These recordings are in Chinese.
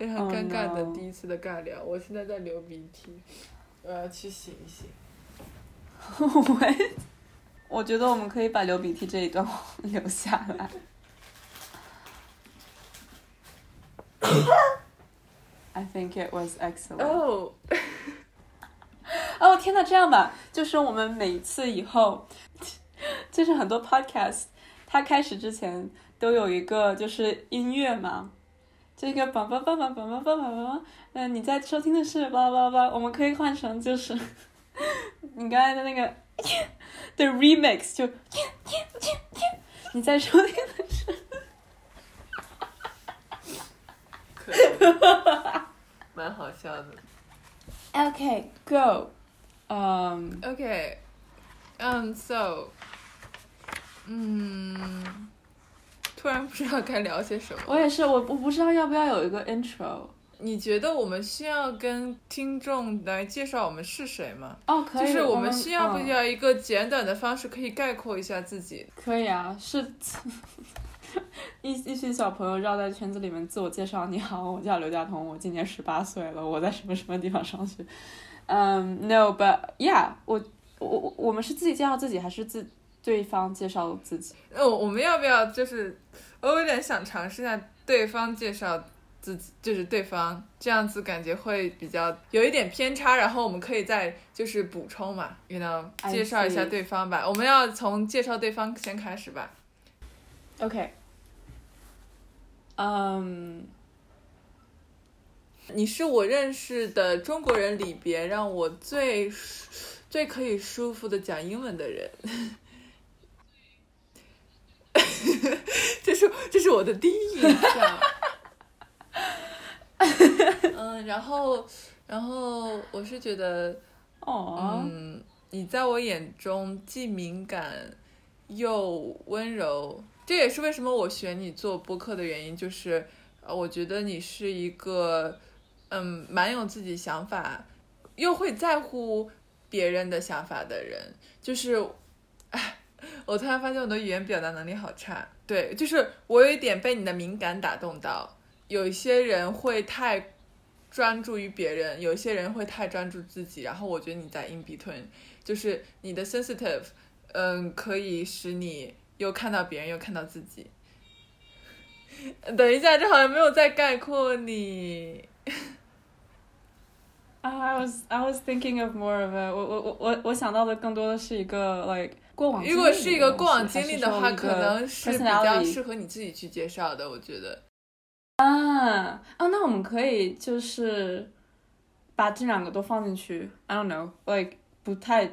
非常尴尬的第一次的尬聊。我现在在流鼻涕，我要去醒一醒。我我觉得我们可以把流鼻涕这一段 留下来。I think it was excellent. 哦，哦天呐，这样吧，就是我们每一次以后，就是很多 podcast，它开始之前都有一个就是音乐嘛，这个梆梆梆梆梆梆梆梆梆，嗯，你在收听的是巴拉巴拉我们可以换成就是 你刚才的那个 的 remix，就 你在收听的是，可以，蛮好笑的。OK go，嗯、Okay, um, so，嗯，突然不知道该聊些什么。我也是，我我不知道要不要有一个 intro。你觉得我们需要跟听众来介绍我们是谁吗？哦，可以，就是我们们需要不要一个简短的方式可以概括一下自己？可以啊，是 一一群小朋友绕在圈子里面自我介绍。你好，我叫刘佳彤，我今年十八岁了，我在什么什么地方上学。嗯、n o but yeah，我我我我们是自己介绍自己，还是自对方介绍自己？那，我我们要不要就是，我有点想尝试一下对方介绍自己，就是对方这样子感觉会比较有一点偏差，然后我们可以再就是补充嘛，you know，介绍一下对方吧。我们要从介绍对方先开始吧。OK，嗯、你是我认识的中国人里边让我最舒最可以舒服的讲英文的人。这是这是我的第一印象。嗯，然后然后我是觉得，哦，嗯，你在我眼中既敏感又温柔，这也是为什么我选你做播客的原因，就是呃，我觉得你是一个嗯蛮有自己想法，又会在乎别人的想法的人，就是，哎，我突然发现我的语言表达能力好差，对，就是我有一点被你的敏感打动到，有一些人会太。专注于别人，有一些人会太专注自己，然后我觉得你在 in between，就是你的 sensitive，嗯，可以使你又看到别人又看到自己。等一下，这好像没有在概括你。I was I was thinking of more of a 我我我我我想到的更多的是一个 like 过往如果是一个过往经历的话，可能是比较适合你自己去介绍的，我觉得。啊啊，那我们可以就是把这两个都放进去。I don't know, like 不太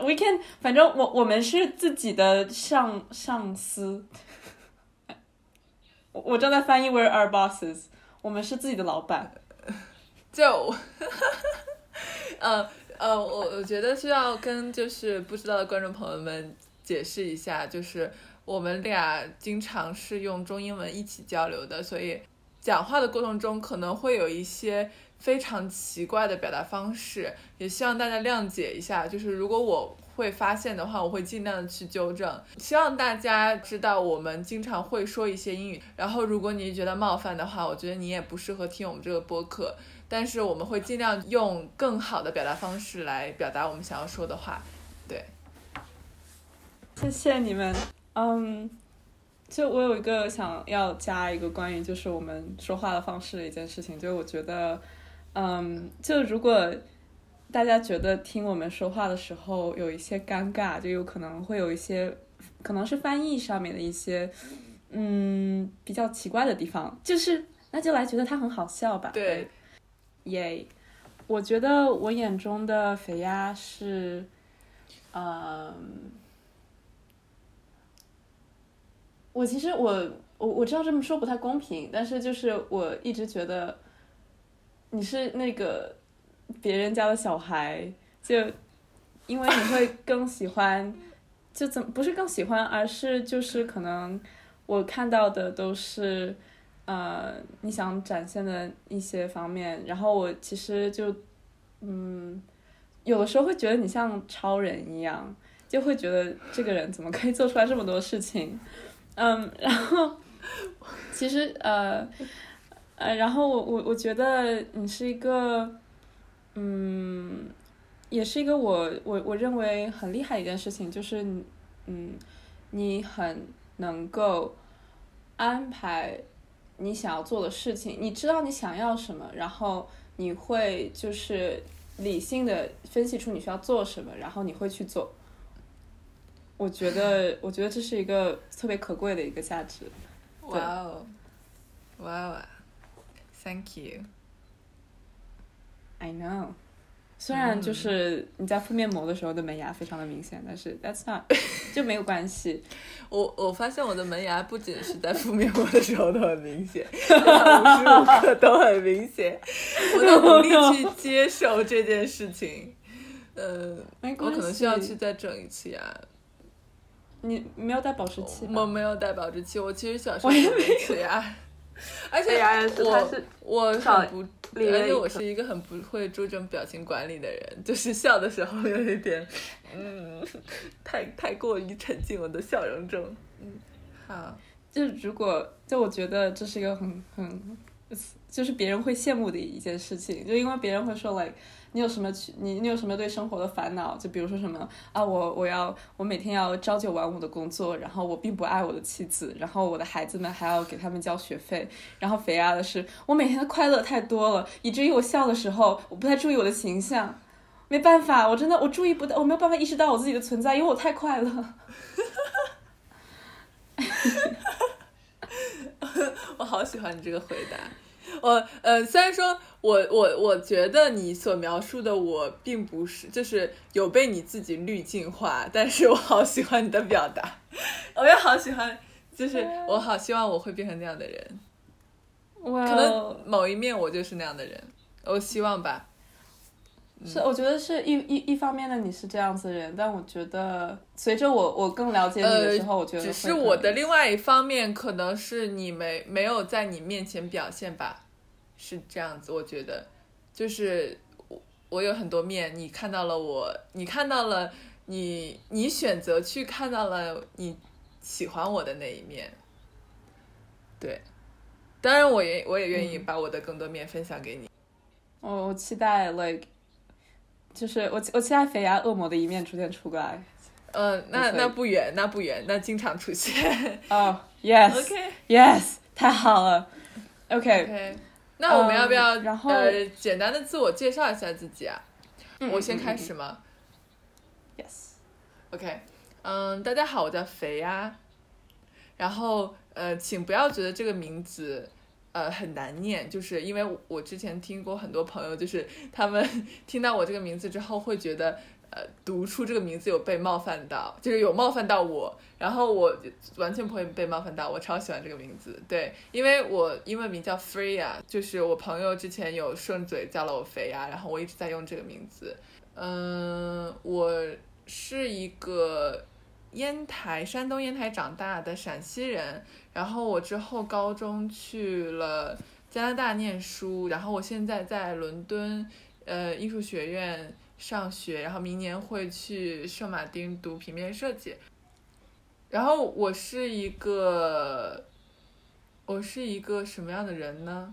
we can，反正我我们是自己的上上司。我我正在翻译 We're our bosses，我们是自己的老板。就，呃呃，我我觉得需要跟就是不知道的观众朋友们解释一下，就是我们俩经常是用中英文一起交流的，所以讲话的过程中可能会有一些非常奇怪的表达方式，也希望大家谅解一下。就是如果我会发现的话，我会尽量的去纠正。希望大家知道我们经常会说一些英语，然后如果你觉得冒犯的话，我觉得你也不适合听我们这个播客。但是我们会尽量用更好的表达方式来表达我们想要说的话。对，谢谢你们。嗯，就我有一个想要加一个关于就是我们说话的方式的一件事情，就是我觉得，嗯，就如果大家觉得听我们说话的时候有一些尴尬，就有可能会有一些可能是翻译上面的一些嗯比较奇怪的地方，就是那就来觉得它很好笑吧。对，耶我觉得我眼中的肥鸭是，嗯。我其实我我我知道这么说不太公平，但是就是我一直觉得你是那个别人家的小孩，就因为你会更喜欢，就怎不是更喜欢，而是就是可能我看到的都是呃你想展现的一些方面，然后我其实就嗯有的时候会觉得你像超人一样，就会觉得这个人怎么可以做出来这么多事情。嗯，然后其实呃呃，然后我我我觉得你是一个，嗯，也是一个我我我认为很厉害一件事情，就是嗯，你很能够安排你想要做的事情，你知道你想要什么，然后你会就是理性的分析出你需要做什么，然后你会去做。我觉得，我觉得这是一个特别可贵的一个价值。哇哦，哇哦，Thank you。I know，虽然就是你在敷面膜的时候的门牙非常的明显，但是 that's not 就没有关系。我我发现我的门牙不仅是在敷面膜的时候都很明显，无时无刻都很明显。我都努力去接受这件事情。呃，我可能需要去再整一次牙。你没有戴保湿器我没有戴保湿器，我其实小时候有一牙，而且我我很不，而且我是一个很不会注重表情管理的人，就是笑的时候有一点，嗯，太太过于沉浸我的笑容中。嗯，好，就如果就我觉得这是一个很很，就是别人会羡慕的一件事情，就因为别人会说 like。你有什么去？你你有什么对生活的烦恼？就比如说什么啊，我我要我每天要朝九晚五的工作，然后我并不爱我的妻子，然后我的孩子们还要给他们交学费，然后肥鸭的是我每天的快乐太多了，以至于我笑的时候我不太注意我的形象，没办法，我真的我注意不到，我没有办法意识到我自己的存在，因为我太快乐。我好喜欢你这个回答。我呃，虽然说我我我觉得你所描述的我并不是，就是有被你自己滤镜化，但是我好喜欢你的表达，我也好喜欢，就是我好希望我会变成那样的人，可能某一面我就是那样的人，我希望吧。是，我觉得是一一一方面的你是这样子的人，但我觉得随着我我更了解你的时候，我觉得只是我的另外一方面，可能是你没没有在你面前表现吧。是这样子，我觉得，就是我我有很多面，你看到了我，你看到了你，你选择去看到了你喜欢我的那一面，对，当然我也我也愿意把我的更多面分享给你。我我期待，like，就是我我期待肥牙恶魔的一面逐渐出来。呃，那那不远，那不远，那经常出现。哦，yes，OK，yes，太好了 OK，OK，。那我们要不要然后呃简单的自我介绍一下自己啊？我先开始吗？Yes。OK，嗯，大家好，我叫肥鸭。然后呃，请不要觉得这个名字呃很难念，就是因为我之前听过很多朋友，就是他们 听到我这个名字之后会觉得。呃，读出这个名字有被冒犯到，就是有冒犯到我，然后我完全不会被冒犯到，我超喜欢这个名字，对，因为我英文名叫 Freya，就是我朋友之前有顺嘴叫了我肥呀，然后我一直在用这个名字。嗯，我是一个烟台，山东烟台长大的陕西人，然后我之后高中去了加拿大念书，然后我现在在伦敦呃艺术学院。上学，然后明年会去圣马丁读平面设计。然后我是一个，我是一个什么样的人呢？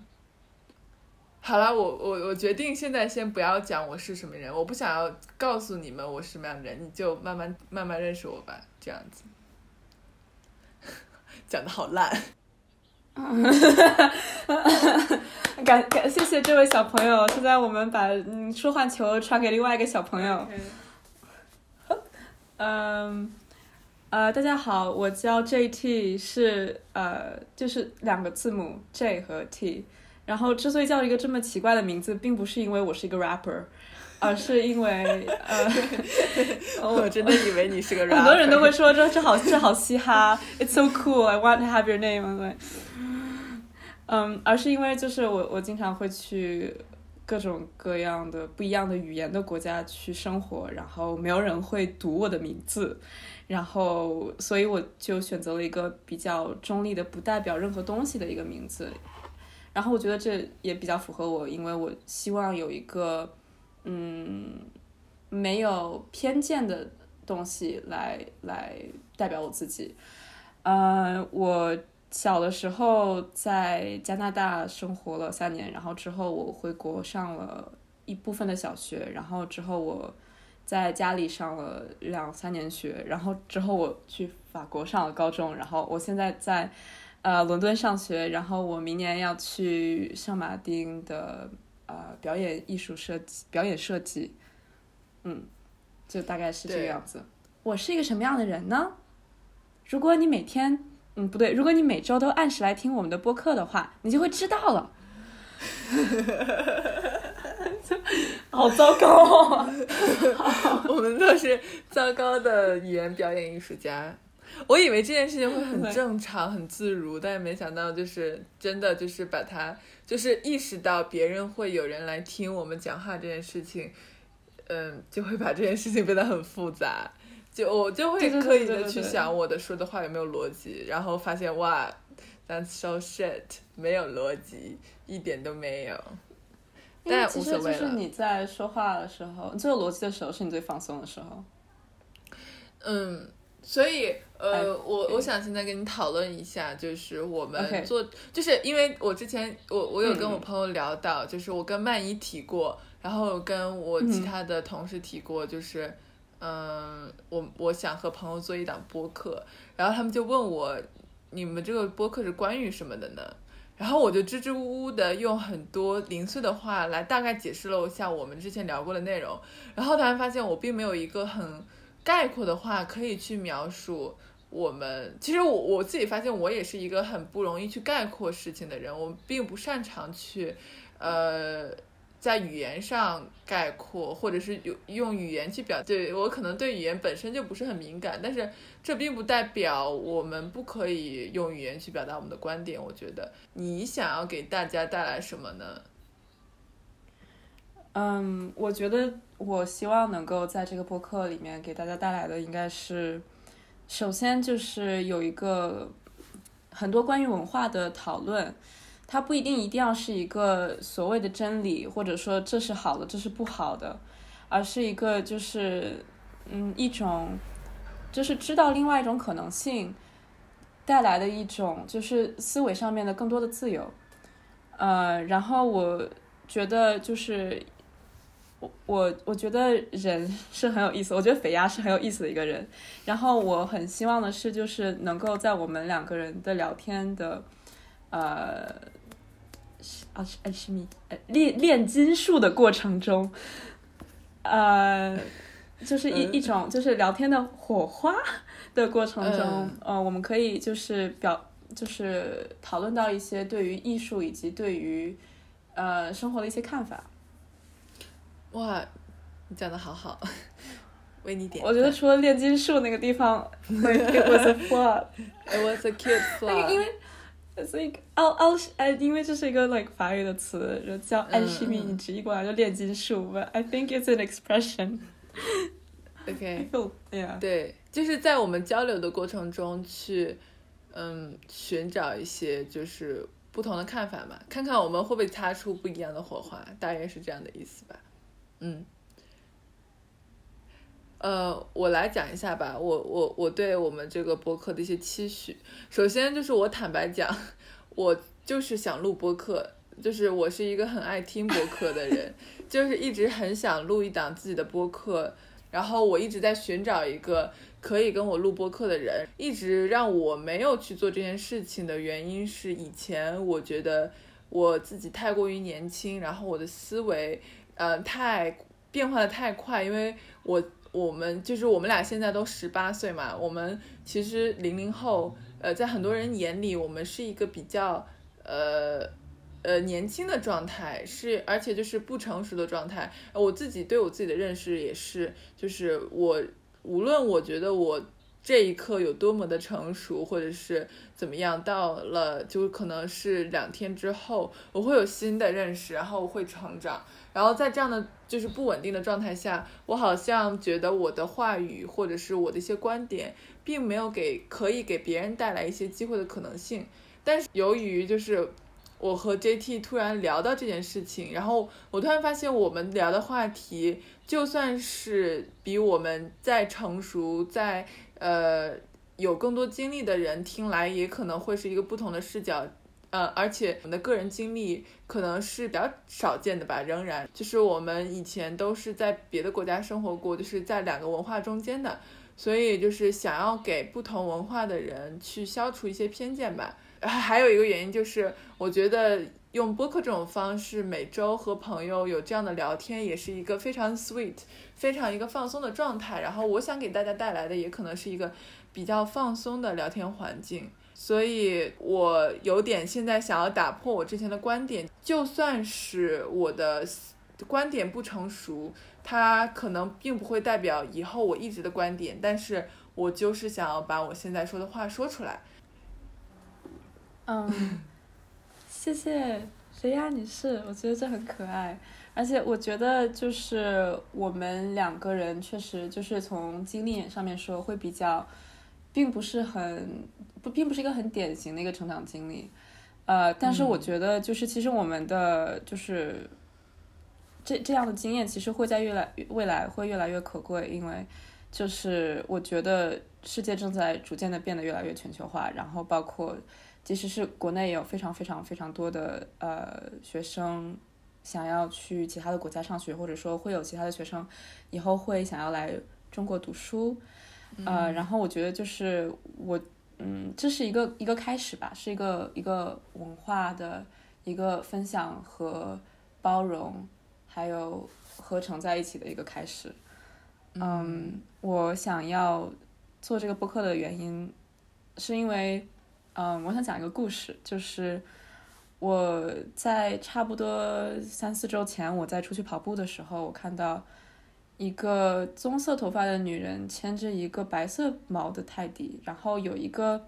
好了，我我我决定现在先不要讲我是什么人，我不想要告诉你们我是什么样的人，你就慢慢慢慢认识我吧，这样子。讲的好烂。感感谢谢这位小朋友，现在我们把嗯说话球传给另外一个小朋友。嗯，呃，大家好，我叫 JT，是呃就是两个字母 J 和 T。然后之所以叫一个这么奇怪的名字，并不是因为我是一个 rapper，而是因为呃，我真的以为你是个 rapper。很多人都会说这这好这好嘻哈，It's so cool, I want to have your name，对。嗯，而是因为就是我我经常会去各种各样的不一样的语言的国家去生活，然后没有人会读我的名字，然后所以我就选择了一个比较中立的、不代表任何东西的一个名字，然后我觉得这也比较符合我，因为我希望有一个嗯没有偏见的东西来来代表我自己，呃，我。小的时候在加拿大生活了三年，然后之后我回国上了一部分的小学，然后之后我在家里上了两三年学，然后之后我去法国上了高中，然后我现在在呃伦敦上学，然后我明年要去圣马丁的呃表演艺术设计表演设计，嗯，就大概是这个样子。我是一个什么样的人呢？如果你每天，嗯，不对，如果你每周都按时来听我们的播客的话，你就会知道了。好糟糕哦！我们都是糟糕的语言表演艺术家。我以为这件事情会很 正常、很自如，但是没想到就是真的就是把它就是意识到别人会有人来听我们讲话这件事情，嗯，就会把这件事情变得很复杂。就我就会刻意的去想我的说的话有没有逻辑，然后发现哇，that's so shit，没有逻辑，一点都没有。但无所谓了是你在说话的时候，最有逻辑的时候是你最放松的时候。嗯，所以呃，哎我我想现在跟你讨论一下，就是我们做就是因为我之前我我有跟嗯。我朋友聊到，就是我跟曼怡提过，然后跟我其嗯。他的同事提过，就是嗯，我我想和朋友做一档播客，然后他们就问我，你们这个播客是关于什么的呢？然后我就支支吾吾的用很多零碎的话来大概解释了一下我们之前聊过的内容，然后突然发现我并没有一个很概括的话可以去描述我们。其实我我自己发现我也是一个很不容易去概括事情的人，我并不擅长去，呃。在语言上概括，或者是用用语言去表，对我可能对语言本身就不是很敏感，但是这并不代表我们不可以用语言去表达我们的观点。我觉得你想要给大家带来什么呢？嗯，我觉得我希望能够在这个播客里面给大家带来的，应该是首先就是有一个很多关于文化的讨论，它不一定一定要是一个所谓的真理，或者说这是好的，这是不好的，而是一个就是嗯一种就是知道另外一种可能性带来的一种就是思维上面的更多的自由。呃，然后我觉得就是我我我觉得人是很有意思，我觉得肥鸭是很有意思的一个人。然后我很希望的是，就是能够在我们两个人的聊天的，呃，是啊是呃是米呃炼炼金术的过程中，呃，就是一、嗯一种就是聊天的火花的过程中，嗯呃，我们可以就是表就是讨论到一些对于艺术以及对于呃生活的一些看法。哇，你讲的好好，为你点。我觉得除了炼金术那个地方 it was a flop，it was a cute flaw，个因为所以奥奥呃，因为这是一个 like 法语的词，就叫嗯安西米，嗯你直译过来就炼金术，but I think it's an expression. OK，yeah. 对，就是在我们交流的过程中去，嗯，寻找一些就是不同的看法嘛，看看我们会不会擦出不一样的火花，大约是这样的意思吧。嗯，呃，我来讲一下吧，我我我对我们这个播客的一些期许。首先就是我坦白讲，我就是想录播客，就是我是一个很爱听播客的人，就是一直很想录一档自己的播客，然后我一直在寻找一个可以跟我录播客的人，一直让我没有去做这件事情的原因是以前我觉得我自己太过于年轻，然后我的思维呃太变化的太快，因为我我们就是我们俩现在都十八岁嘛，我们其实零零后呃在很多人眼里我们是一个比较呃。呃，年轻的状态是，而且就是不成熟的状态。我自己对我自己的认识也是，就是我无论我觉得我这一刻有多么的成熟，或者是怎么样，到了就可能是两天之后，我会有新的认识，然后我会成长。然后在这样的就是不稳定的状态下，我好像觉得我的话语或者是我的一些观点，并没有给可以给别人带来一些机会的可能性。但是由于就是我和 JT 突然聊到这件事情，然后我突然发现我们聊的话题，就算是比我们再成熟、再呃有更多经历的人听来也可能会是一个不同的视角。呃，而且我们的个人经历可能是比较少见的吧，仍然就是我们以前都是在别的国家生活过，就是在两个文化中间的，所以就是想要给不同文化的人去消除一些偏见吧。还有一个原因就是，我觉得用播客这种方式，每周和朋友有这样的聊天，也是一个非常 sweet、非常一个放松的状态。然后我想给大家带来的，也可能是一个比较放松的聊天环境。所以，我有点现在想要打破我之前的观点，就算是我的观点不成熟，它可能并不会代表以后我一直的观点，但是我就是想要把我现在说的话说出来。嗯，谢谢谁呀？女士，我觉得这很可爱，而且我觉得就是我们两个人确实就是从经历上面说会比较，并不是很。不，并不是一个很典型的一个成长经历，呃，但是我觉得就是其实我们的就是这这样的经验，其实会在越来未来会越来越可贵，因为就是我觉得世界正在逐渐的变得越来越全球化，然后包括即使是国内也有非常非常非常多的呃学生想要去其他的国家上学，或者说会有其他的学生以后会想要来中国读书，呃，然后我觉得就是我。嗯，这是一个一个开始吧，是一个一个文化的一个分享和包容，还有合成在一起的一个开始。嗯，我想要做这个播客的原因，是因为，嗯，我想讲一个故事，就是我在差不多三四周前，我在出去跑步的时候，我看到。一个棕色头发的女人牵着一个白色毛的泰迪，然后有一个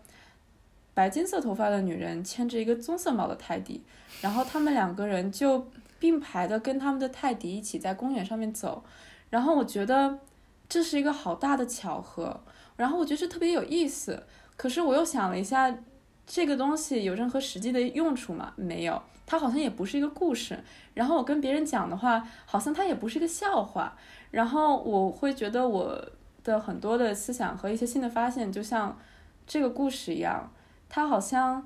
白金色头发的女人牵着一个棕色毛的泰迪，然后他们两个人就并排的跟他们的泰迪一起在公园上面走，然后我觉得这是一个好大的巧合，然后我觉得这特别有意思，可是我又想了一下，这个东西有任何实际的用处吗？没有，它好像也不是一个故事，然后我跟别人讲的话，好像它也不是一个笑话。然后我会觉得我的很多的思想和一些新的发现，就像这个故事一样，它好像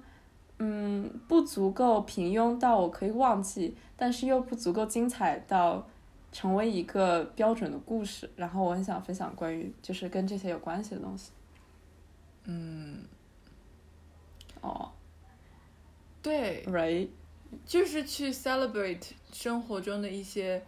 嗯不足够平庸到我可以忘记，但是又不足够精彩到成为一个标准的故事。然后我很想分享关于就是跟这些有关系的东西。嗯，哦，对，right，就是去 celebrate 生活中的一些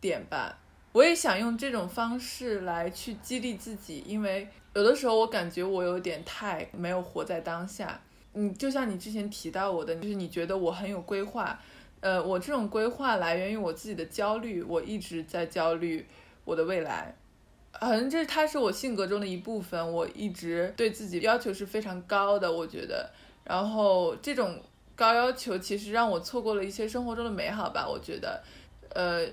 点吧。我也想用这种方式来去激励自己，因为有的时候我感觉我有点太没有活在当下。你就像你之前提到我的，就是你觉得我很有规划，呃，我这种规划来源于我自己的焦虑，我一直在焦虑我的未来，反正这它是我性格中的一部分，我一直对自己要求是非常高的，我觉得，然后这种高要求其实让我错过了一些生活中的美好吧，我觉得，呃。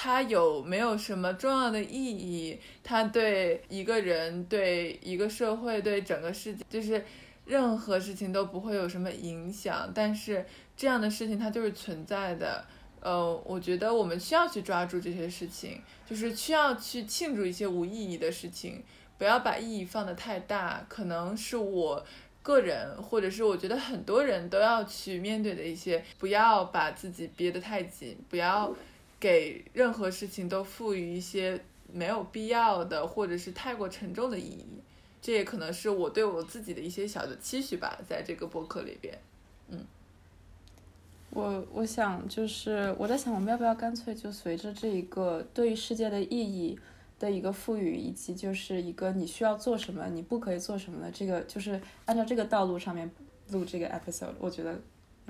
它有没有什么重要的意义？它对一个人、对一个社会、对整个世界，就是任何事情都不会有什么影响。但是这样的事情它就是存在的。呃，我觉得我们需要去抓住这些事情，就是需要去庆祝一些无意义的事情，不要把意义放得太大。可能是我个人，或者是我觉得很多人都要去面对的一些，不要把自己憋得太紧，不要。给任何事情都赋予一些没有必要的或者是太过沉重的意义，这也可能是我对我自己的一些小的期许吧，在这个博客里边，嗯，我我想就是我在想，我们要不要干脆就随着这一个对于世界的意义的一个赋予，以及就是一个你需要做什么，你不可以做什么的这个，就是按照这个道路上面录这个 episode，我觉得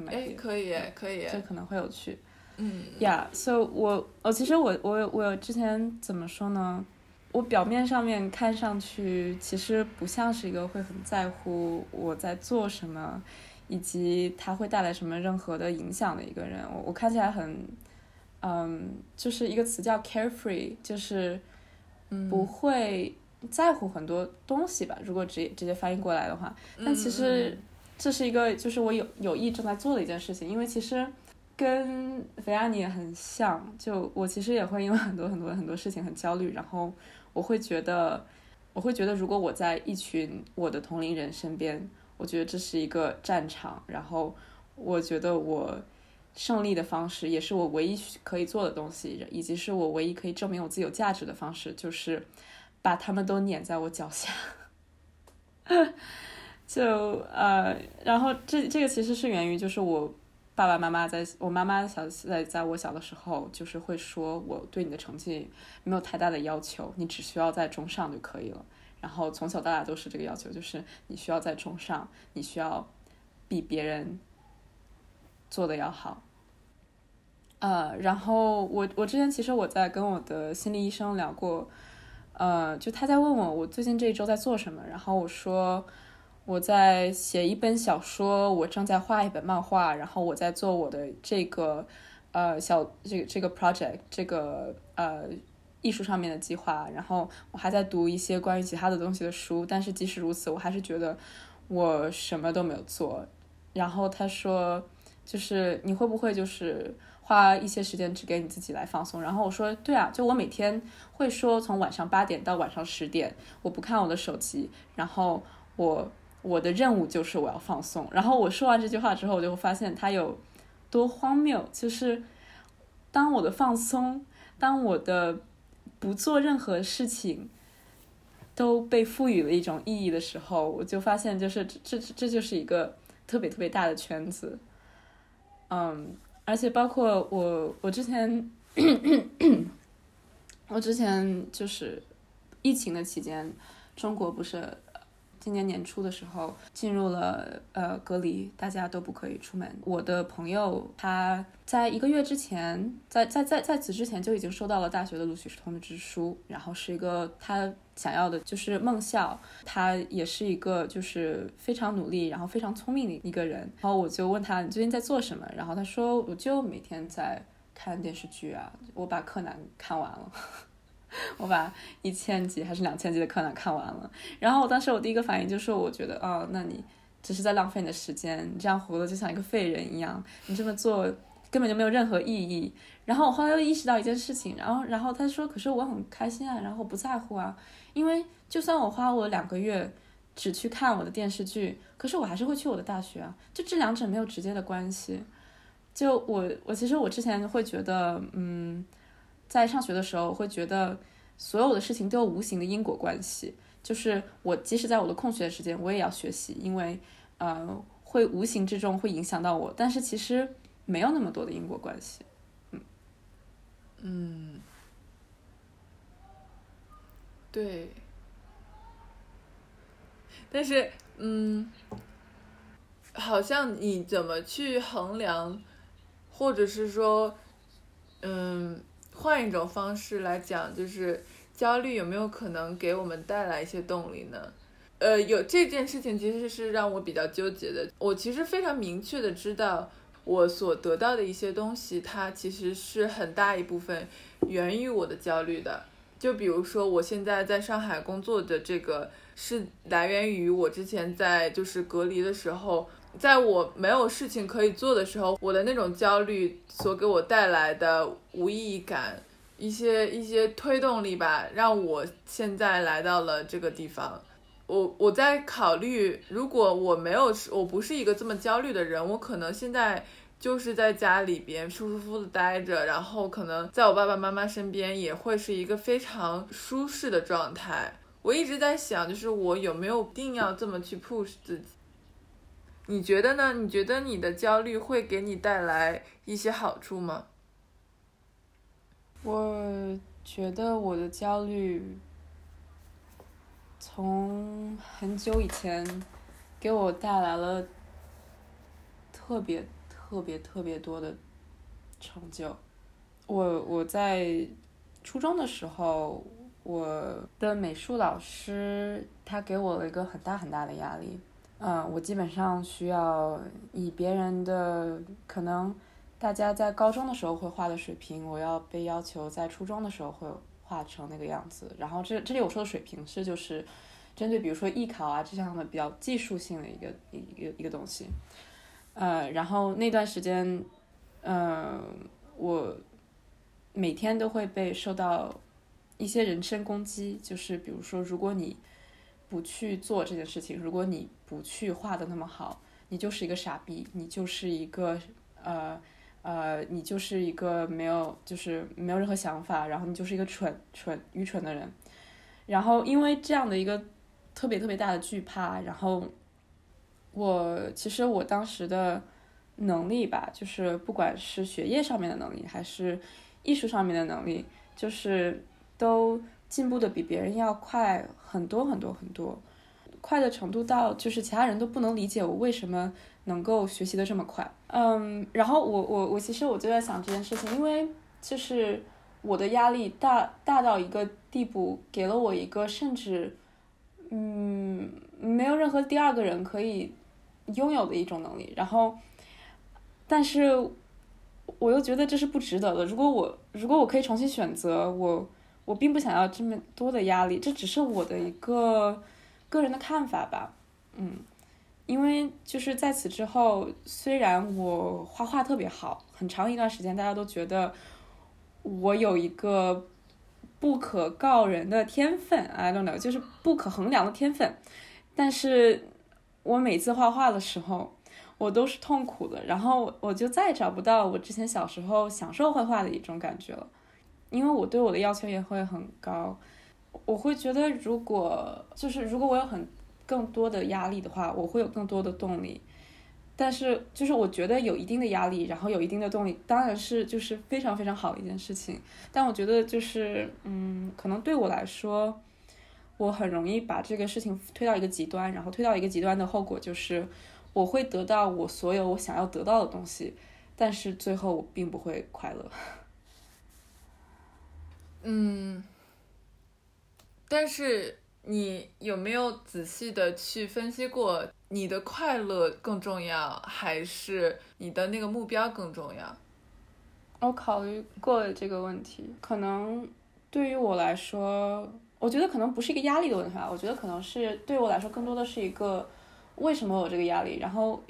哎，可以，可以，这可能会有趣。嗯，Yeah，so 我我其实我我我之前怎么说呢？我表面上面看上去其实不像是一个会很在乎我在做什么，以及它会带来什么任何的影响的一个人。我我看起来很，嗯，就是一个词叫 carefree，就是不会在乎很多东西吧。如果直接直接翻译过来的话，但其实这是一个就是我有有意正在做的一件事情，因为其实。跟菲亚尼也很像，就我其实也会因为很多很多很多事情很焦虑，然后我会觉得，我会觉得，如果我在一群我的同龄人身边，我觉得这是一个战场。然后，我觉得我胜利的方式，也是我唯一可以做的东西，以及是我唯一可以证明我自己有价值的方式，就是把他们都撵在我脚下。就呃，然后这这个其实是源于，就是我爸爸妈妈在我妈妈小在在我小的时候，就是会说我对你的成绩没有太大的要求，你只需要在中上就可以了。然后从小到大都是这个要求，就是你需要在中上，你需要比别人做的要好。呃，然后我我之前其实我在跟我的心理医生聊过，呃，就他在问我我最近这一周在做什么，然后我说。我在写一本小说，我正在画一本漫画，然后我在做我的这个，呃，小这个这个 project 这个呃艺术上面的计划，然后我还在读一些关于其他的东西的书，但是即使如此，我还是觉得我什么都没有做。然后他说，就是你会不会就是花一些时间只给你自己来放松？然后我说，对啊，就我每天会说从晚上八点到晚上十点，我不看我的手机，然后我。我的任务就是我要放松。然后我说完这句话之后，我就发现它有多荒谬。就是当我的放松，当我的不做任何事情都被赋予了一种意义的时候，我就发现，就是这这这就是一个特别特别大的圈子。嗯，而且包括我，我之前，我之前就是疫情的期间，中国不是。今年年初的时候进入了呃隔离，大家都不可以出门。我的朋友他在一个月之前，在在在在此之前就已经收到了大学的录取通知书，然后是一个他想要的就是梦校，他也是一个就是非常努力，然后非常聪明的一个人。然后我就问他你最近在做什么，然后他说我就每天在看电视剧啊，我把柯南看完了。我把一千集还是两千集的柯南看完了，然后我当时我第一个反应就是，我觉得，哦，那你只是在浪费你的时间，你这样活的就像一个废人一样，你这么做根本就没有任何意义。然后我后来又意识到一件事情，然后，然后他说，可是我很开心啊，然后不在乎啊，因为就算我花我两个月只去看我的电视剧，可是我还是会去我的大学啊，就这两者没有直接的关系。就我，我其实我之前会觉得，嗯。在上学的时候，会觉得所有的事情都有无形的因果关系。就是我即使在我的空闲时间，我也要学习，因为呃，会无形之中会影响到我。但是其实没有那么多的因果关系。嗯，对。但是嗯，好像你怎么去衡量，或者是说，嗯。换一种方式来讲，就是焦虑有没有可能给我们带来一些动力呢？呃，有这件事情其实是让我比较纠结的。我其实非常明确的知道，我所得到的一些东西，它其实是很大一部分源于我的焦虑的。就比如说，我现在在上海工作的这个，是来源于我之前在就是隔离的时候。在我没有事情可以做的时候，我的那种焦虑所给我带来的无意义感，一些一些推动力吧，让我现在来到了这个地方。我我在考虑，如果我没有，我不是一个这么焦虑的人，我可能现在就是在家里边舒舒服服的待着，然后可能在我爸爸妈妈身边也会是一个非常舒适的状态。我一直在想，就是我有没有一定要这么去 push 自己。你觉得呢？你觉得你的焦虑会给你带来一些好处吗？我觉得我的焦虑从很久以前给我带来了特别特别特别多的成就。我我在初中的时候，我的美术老师他给我了一个很大很大的压力。嗯，我基本上需要以别人的可能，大家在高中的时候会画的水平，我要被要求在初中的时候会画成那个样子。然后这这里我说的水平是就是针对比如说艺考啊这样的比较技术性的一个一个一个东西。呃，然后那段时间，嗯，我每天都会被受到一些人身攻击，就是比如说，如果你不去做这件事情，如果你不去画的那么好，你就是一个傻逼，你就是一个呃呃，你就是一个没有就是没有任何想法，然后你就是一个蠢蠢愚蠢的人。然后因为这样的一个特别特别大的惧怕，然后我其实我当时的能力吧，就是不管是学业上面的能力，还是艺术上面的能力，就是都进步的比别人要快很多很多很多，快的程度到就是其他人都不能理解我为什么能够学习的这么快。嗯，然后我我我其实我就在想这件事情，因为就是我的压力大大到一个地步，给了我一个甚至嗯没有任何第二个人可以拥有的一种能力，然后但是我又觉得这是不值得的。如果我如果我可以重新选择，我我并不想要这么多的压力，这只是我的一个个人的看法吧，嗯。因为就是在此之后，虽然我画画特别好，很长一段时间大家都觉得我有一个不可告人的天分，I don't know，就是不可衡量的天分。但是我每次画画的时候，我都是痛苦的，然后我就再也找不到我之前小时候享受绘画的一种感觉了。因为我对我的要求也会很高，我会觉得如果就是如果我有很更多的压力的话，我会有更多的动力。但是，就是我觉得有一定的压力，然后有一定的动力，当然是就是非常非常好的一件事情。但我觉得就是，嗯，可能对我来说，我很容易把这个事情推到一个极端，然后推到一个极端的后果就是，我会得到我所有我想要得到的东西，但是最后我并不会快乐。嗯，但是你有没有仔细的去分析过，你的快乐更重要，还是你的那个目标更重要？我考虑过这个问题，可能对于我来说，我觉得可能不是一个压力的问题吧，我觉得可能是对我来说更多的是一个为什么有这个压力，然后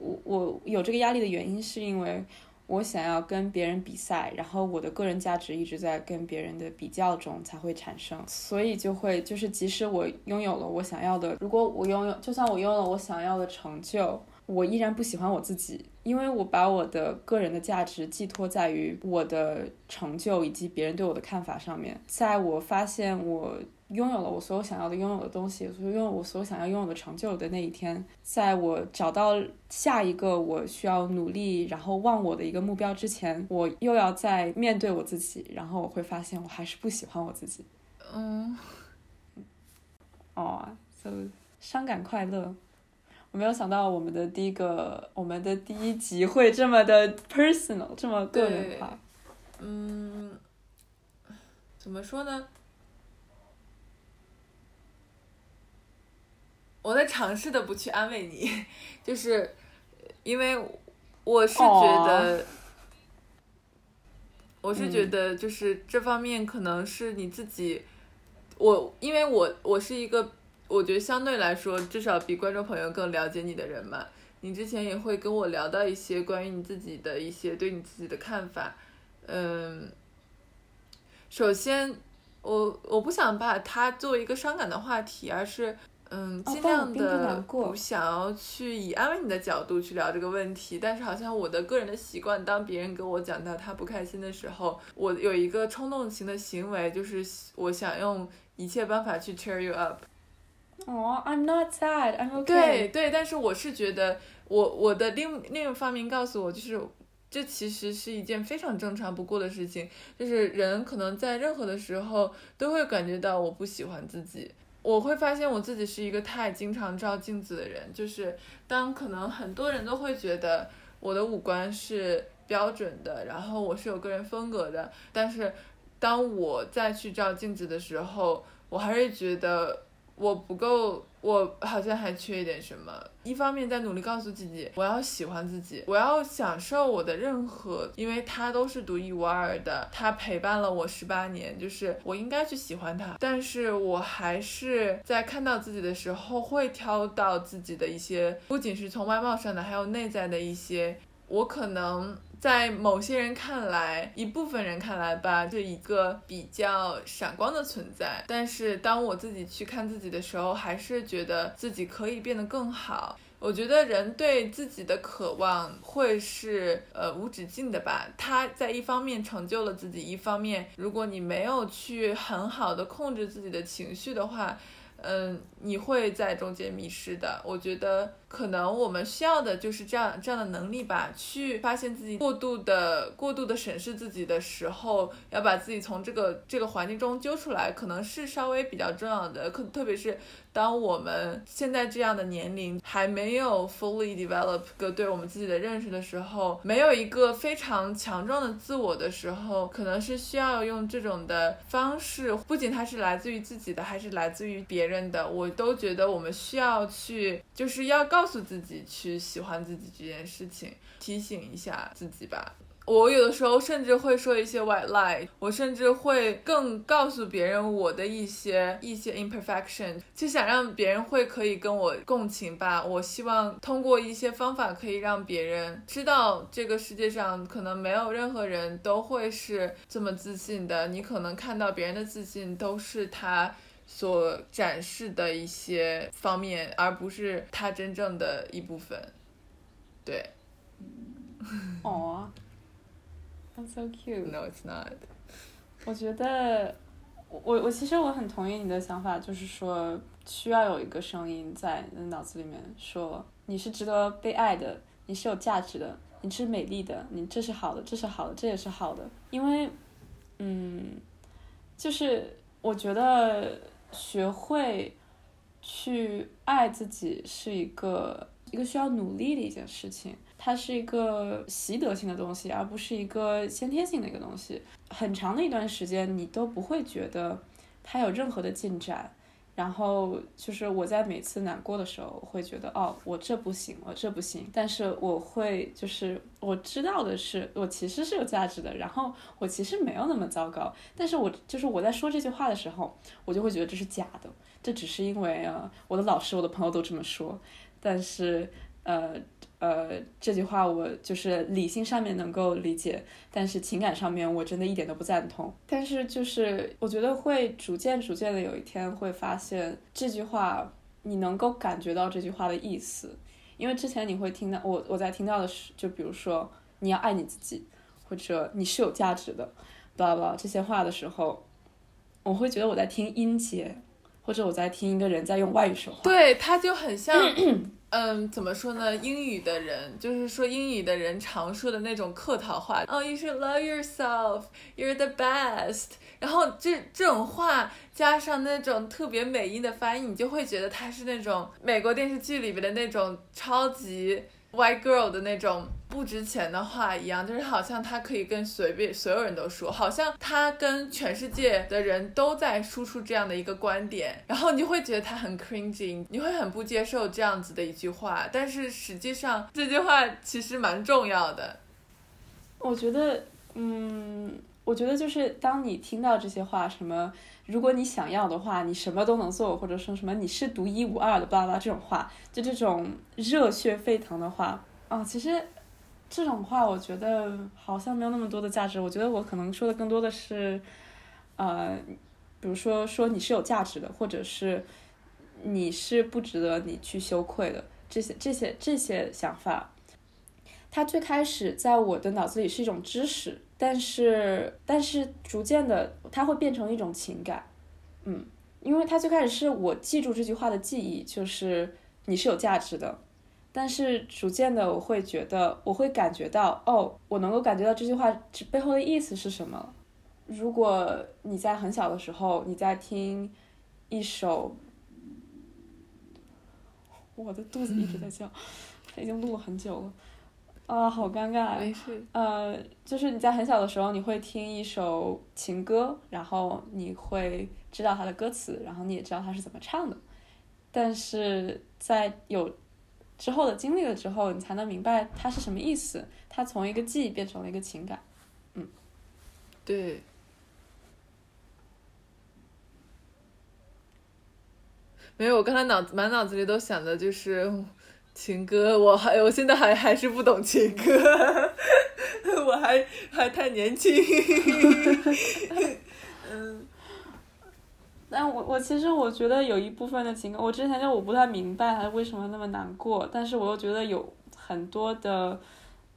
我我有这个压力的原因是因为。我想要跟别人比赛，然后我的个人价值一直在跟别人的比较中才会产生，所以就会就是即使我拥有了我想要的，如果我拥有，就算我拥有了我想要的成就，我依然不喜欢我自己，因为我把我的个人的价值寄托在于我的成就以及别人对我的看法上面，在我发现我。拥有了我所有想要的拥有的东西，所以拥有我所有想要拥有的成就的那一天，在我找到下一个我需要努力然后忘我的一个目标之前，我又要再面对我自己，然后我会发现我还是不喜欢我自己。嗯，哦，就伤感快乐。我没有想到我们的第一个，我们的第一集会这么的 personal，这么个人化。嗯，怎么说呢？我在尝试的不去安慰你，就是因为我是觉得，我是觉得就是这方面可能是你自己，我因为我我是一个我觉得相对来说至少比观众朋友更了解你的人嘛，你之前也会跟我聊到一些关于你自己的一些对你自己的看法，嗯，首先我我不想把它作为一个伤感的话题，而是。嗯，尽量的不想要去以安慰你的角度去聊这个问题，但是好像我的个人的习惯，当别人跟我讲到他不开心的时候，我有一个冲动型的行为，就是我想用一切办法去 cheer you up。哦，I'm not sad, I'm okay。对对，但是我是觉得，我我的另另一个方面告诉我，就是这其实是一件非常正常不过的事情，就是人可能在任何的时候都会感觉到我不喜欢自己。我会发现我自己是一个太经常照镜子的人，就是当可能很多人都会觉得我的五官是标准的，然后我是有个人风格的，但是当我再去照镜子的时候，我还是觉得我不够。我好像还缺一点什么。一方面在努力告诉自己，我要喜欢自己，我要享受我的任何，因为他都是独一无二的，他陪伴了我十八年，就是我应该去喜欢他。但是我还是在看到自己的时候，会挑到自己的一些，不仅是从外貌上的，还有内在的一些，我可能在某些人看来，一部分人看来吧，是一个比较闪光的存在。但是当我自己去看自己的时候，还是觉得自己可以变得更好。我觉得人对自己的渴望会是呃无止境的吧。他在一方面成就了自己，一方面如果你没有去很好的控制自己的情绪的话，嗯，你会在中间迷失的。我觉得。可能我们需要的就是这样这样的能力吧，去发现自己过度的过度的审视自己的时候，要把自己从这个这个环境中揪出来，可能是稍微比较重要的。可特别是当我们现在这样的年龄还没有 fully develop 个对我们自己的认识的时候，没有一个非常强壮的自我的时候，可能是需要用这种的方式，不仅它是来自于自己的，还是来自于别人的，我都觉得我们需要去，就是要告。告诉自己去喜欢自己这件事情，提醒一下自己吧。我有的时候甚至会说一些 white lie，我甚至会更告诉别人我的一些一些 imperfection，就想让别人会可以跟我共情吧。我希望通过一些方法可以让别人知道，这个世界上可能没有任何人都会是这么自信的。你可能看到别人的自信都是他。所展示的一些方面，而不是他真正的一部分，对。哦，I'm so cute. No, it's not. 我觉得，我我其实我很同意你的想法，就是说需要有一个声音在你脑子里面说，你是值得被爱的，你是有价值的，你是美丽的，你这是好的，这是好的，这也是好的。因为，嗯，就是我觉得。学会去爱自己是一个一个需要努力的一件事情，它是一个习得性的东西，而不是一个先天性的一个东西。很长的一段时间，你都不会觉得它有任何的进展。然后就是我在每次难过的时候，会觉得哦，我这不行，我这不行。但是我会就是我知道的是，我其实是有价值的。然后我其实没有那么糟糕。但是我就是我在说这句话的时候，我就会觉得这是假的，这只是因为呃，我的老师、我的朋友都这么说。但是呃。呃，这句话我就是理性上面能够理解，但是情感上面我真的一点都不赞同。但是就是我觉得会逐渐逐渐的有一天会发现这句话，你能够感觉到这句话的意思，因为之前你会听到我我在听到的是，就比如说你要爱你自己，或者你是有价值的，巴拉巴拉这些话的时候，我会觉得我在听音节，或者我在听一个人在用外语说话。对，他就很像。嗯，怎么说呢？英语的人就是说英语的人常说的那种客套话。哦，you should love yourself, you're the best。然后这这种话加上那种特别美音的翻译，你就会觉得它是那种美国电视剧里面的那种超级。White girl 的那种不值钱的话一样，就是好像他可以跟随便所有人都说，好像他跟全世界的人都在输出这样的一个观点，然后你会觉得他很 cringy，你会很不接受这样子的一句话，但是实际上这句话其实蛮重要的。我觉得，嗯，我觉得就是当你听到这些话，什么。如果你想要的话，你什么都能做，或者说什么你是独一无二的，巴拉巴拉这种话，就这种热血沸腾的话啊，其实这种话我觉得好像没有那么多的价值。我觉得我可能说的更多的是，呃，比如说说你是有价值的，或者是你是不值得你去羞愧的这些这些这些想法。它最开始在我的脑子里是一种知识，但是但是逐渐的，它会变成一种情感，嗯，因为它最开始是我记住这句话的记忆，就是你是有价值的，但是逐渐的，我会觉得，我会感觉到，哦，我能够感觉到这句话背后的意思是什么。如果你在很小的时候，你在听一首，我的肚子一直在叫，它已经录了很久了。啊，好尴尬。没事。呃，就是你在很小的时候，你会听一首情歌，然后你会知道它的歌词，然后你也知道它是怎么唱的。但是在有之后的经历了之后，你才能明白它是什么意思。它从一个记忆变成了一个情感。嗯，对。没有，我刚才脑子满脑子里都想的就是。情歌，我还我现在还还是不懂情歌，我还还太年轻。嗯，但我我其实我觉得有一部分的情歌，我之前就我不太明白他为什么那么难过，但是我又觉得有很多的，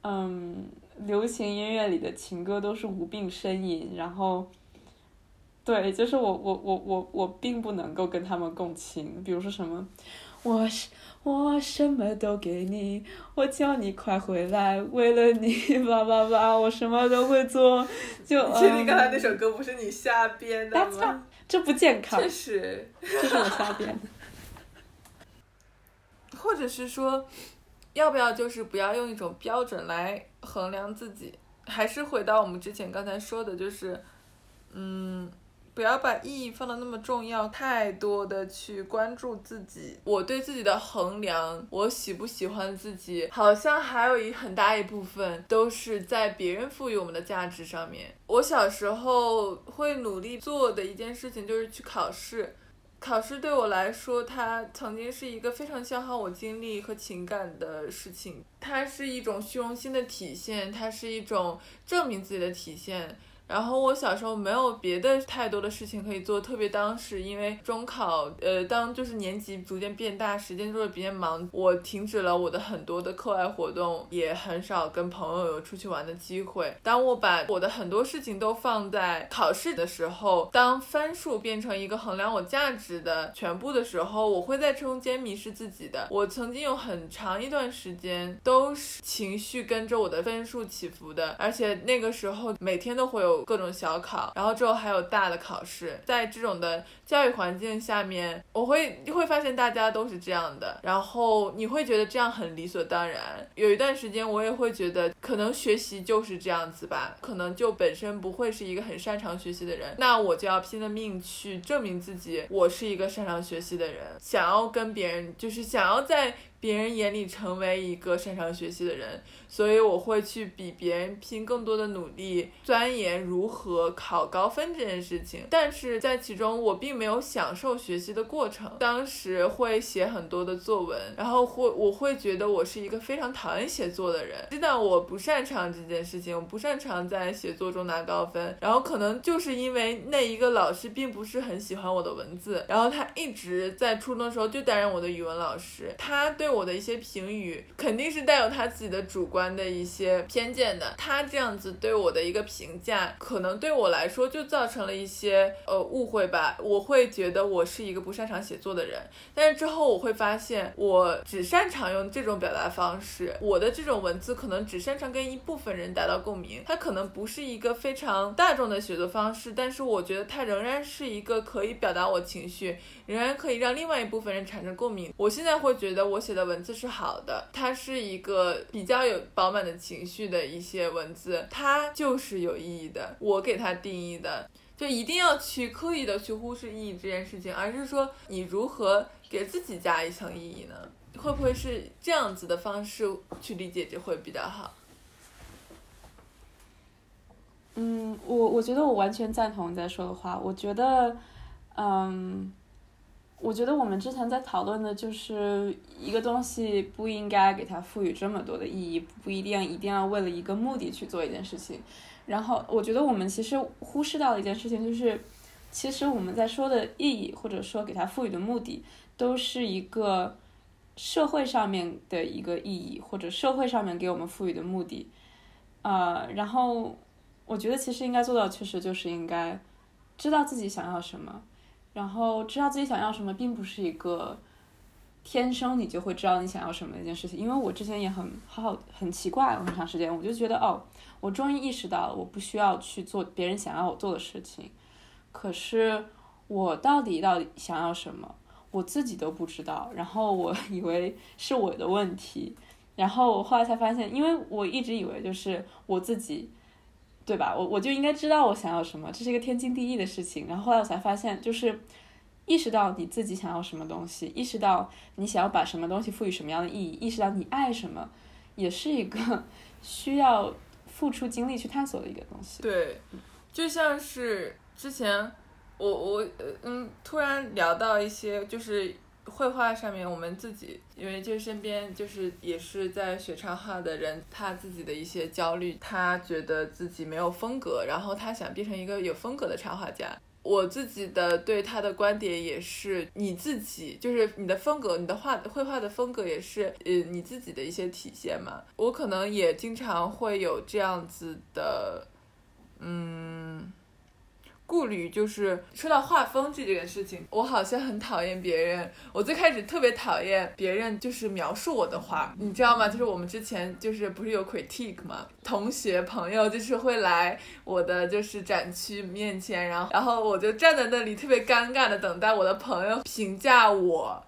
嗯，流行音乐里的情歌都是无病呻吟，然后，对，就是我我我我我并不能够跟他们共情，比如说什么，我是。我什么都给你，我叫你快回来，为了你，叭叭叭，我什么都会做。就 确定刚才那首歌不是你瞎编的吗？这不健康。确实，这是我瞎编的。或者是说，要不要就是不要用一种标准来衡量自己？还是回到我们之前刚才说的，就是，嗯。不要把意义放的那么重要，太多的去关注自己。我对自己的衡量，我喜不喜欢自己，好像还有一很大一部分都是在别人赋予我们的价值上面。我小时候会努力做的一件事情就是去考试，考试对我来说，它曾经是一个非常消耗我精力和情感的事情。它是一种虚荣心的体现，它是一种证明自己的体现。然后我小时候没有别的太多的事情可以做，特别当时因为中考，呃，当就是年级逐渐变大，时间就会比较忙，我停止了我的很多的课外活动，也很少跟朋友有出去玩的机会。当我把我的很多事情都放在考试的时候，当分数变成一个衡量我价值的全部的时候，我会在中间迷失自己的。我曾经有很长一段时间都是情绪跟着我的分数起伏的，而且那个时候每天都会有。各种小考，然后之后还有大的考试，在这种的教育环境下面，我会会发现大家都是这样的，然后你会觉得这样很理所当然。有一段时间，我也会觉得可能学习就是这样子吧，可能就本身不会是一个很擅长学习的人，那我就要拼了命去证明自己，我是一个擅长学习的人，想要跟别人，就是想要在。别人眼里成为一个擅长学习的人，所以我会去比别人拼更多的努力，钻研如何考高分这件事情。但是在其中，我并没有享受学习的过程。当时会写很多的作文，然后会我会觉得我是一个非常讨厌写作的人，知道我不擅长这件事情，我不擅长在写作中拿高分。然后可能就是因为那一个老师并不是很喜欢我的文字，然后他一直在初中的时候就担任我的语文老师，他对对。我的一些评语肯定是带有他自己的主观的一些偏见的，他这样子对我的一个评价，可能对我来说就造成了一些呃误会吧。我会觉得我是一个不擅长写作的人，但是之后我会发现，我只擅长用这种表达方式，我的这种文字可能只擅长跟一部分人达到共鸣，它可能不是一个非常大众的写作方式，但是我觉得它仍然是一个可以表达我情绪，仍然可以让另外一部分人产生共鸣。我现在会觉得我写的。文字是好的，它是一个比较有饱满的情绪的一些文字，它就是有意义的。我给它定义的，就一定要去刻意的去忽视意义这件事情，而是说你如何给自己加一层意义呢？会不会是这样子的方式去理解就会比较好？嗯，我我觉得我完全赞同你在说的话。我觉得，嗯。我觉得我们之前在讨论的就是一个东西不应该给它赋予这么多的意义，不一定一定要为了一个目的去做一件事情。然后我觉得我们其实忽视到了一件事情，就是其实我们在说的意义或者说给它赋予的目的，都是一个社会上面的一个意义或者社会上面给我们赋予的目的。呃，然后我觉得其实应该做到，确实就是应该知道自己想要什么。然后知道自己想要什么，并不是一个天生你就会知道你想要什么的一件事情。因为我之前也很好很奇怪，我很长时间我就觉得，哦，我终于意识到了，我不需要去做别人想要我做的事情。可是我到底到底想要什么，我自己都不知道。然后我 以为是我的问题，然后我后来才发现，因为我一直以为就是我自己。对吧？我我就应该知道我想要什么，这是一个天经地义的事情。然后后来我才发现，就是意识到你自己想要什么东西，意识到你想要把什么东西赋予什么样的意义，意识到你爱什么，也是一个 需要付出精力去探索的一个东西。对，就像是之前我我嗯突然聊到一些就是绘画上面，我们自己因为就身边就是也是在学插画的人，他自己的一些焦虑，他觉得自己没有风格，然后他想变成一个有风格的插画家。我自己的对他的观点也是，你自己就是你的风格，你的画绘画的风格也是呃你自己的一些体现嘛。我可能也经常会有这样子的，嗯。顾虑就是说到画风这件事情，我好像很讨厌别人。我最开始特别讨厌别人就是描述我的画，你知道吗？就是我们之前就是不是有 critique 吗？同学朋友就是会来我的就是展区面前，然后然后我就站在那里特别尴尬的等待我的朋友评价我。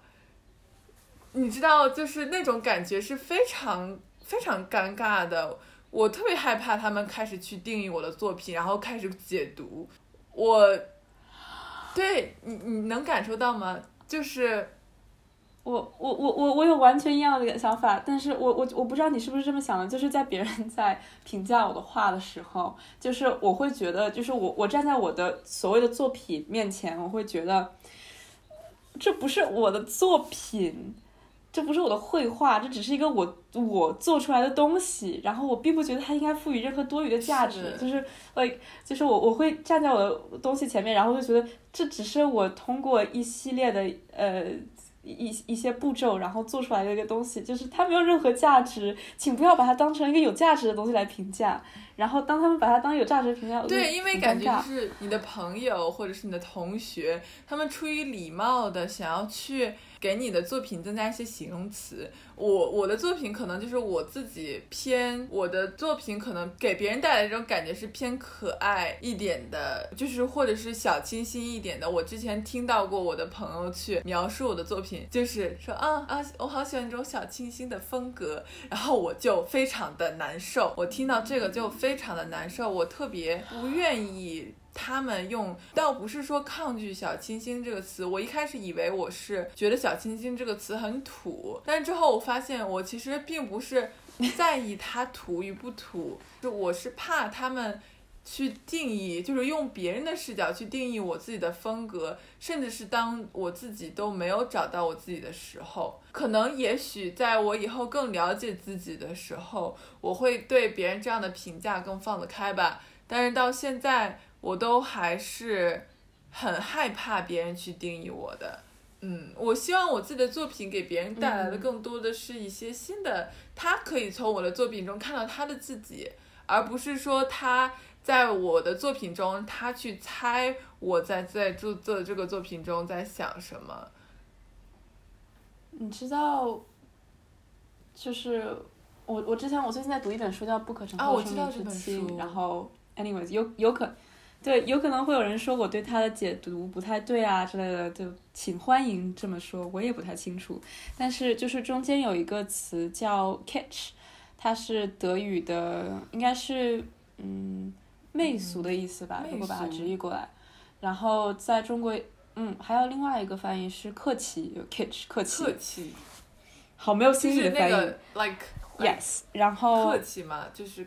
你知道，就是那种感觉是非常非常尴尬的。我特别害怕他们开始去定义我的作品，然后开始解读。我，对你，你能感受到吗？就是，我我我我我有完全一样的想法，但是我我我不知道你是不是这么想的，就是在别人在评价我的画的时候，就是我会觉得，就是我我站在我的所谓的作品面前，我会觉得，这不是我的作品。这不是我的绘画，这只是一个我我做出来的东西，然后我并不觉得它应该赋予任何多余的价值，就是，like，就是我我会站在我的东西前面，然后就觉得这只是我通过一系列的呃一一些步骤，然后做出来的一个东西，就是它没有任何价值，请不要把它当成一个有价值的东西来评价。然后当他们把它当有价值评价，对，因为感觉就是你的朋友或者是你的同学，他们出于礼貌的想要去。给你的作品增加一些形容词。我我的作品可能就是我自己偏，我的作品可能给别人带来这种感觉是偏可爱一点的，就是或者是小清新一点的。我之前听到过我的朋友去描述我的作品，就是说啊啊，我好喜欢这种小清新的风格，然后我就非常的难受。我听到这个就非非常的难受，我特别不愿意。他们用倒不是说抗拒“小清新”这个词，我一开始以为我是觉得“小清新”这个词很土，但之后我发现我其实并不是在意它土与不土，就我是怕他们去定义，就是用别人的视角去定义我自己的风格，甚至是当我自己都没有找到我自己的时候，可能也许在我以后更了解自己的时候，我会对别人这样的评价更放得开吧。但是到现在。我都还是很害怕别人去定义我的，嗯，我希望我自己的作品给别人带来的更多的是一些新的，他可以从我的作品中看到他的自己，而不是说他在我的作品中他去猜我在在做做这个作品中在想什么。你知道，就是我我之前我最近在读一本书叫《不可承受生命之轻》，然后，anyways 有有可。对，有可能会有人说我对他的解读不太对啊之类的，就请欢迎这么说，我也不太清楚。但是就是中间有一个词叫 catch，它是德语的，应该是嗯媚俗的意思吧，如果把它直译过来。然后在中国，嗯，还有另外一个翻译是客气，有 catch 客气。客气。好没有新意的翻译。like yes，然后。客气嘛，就是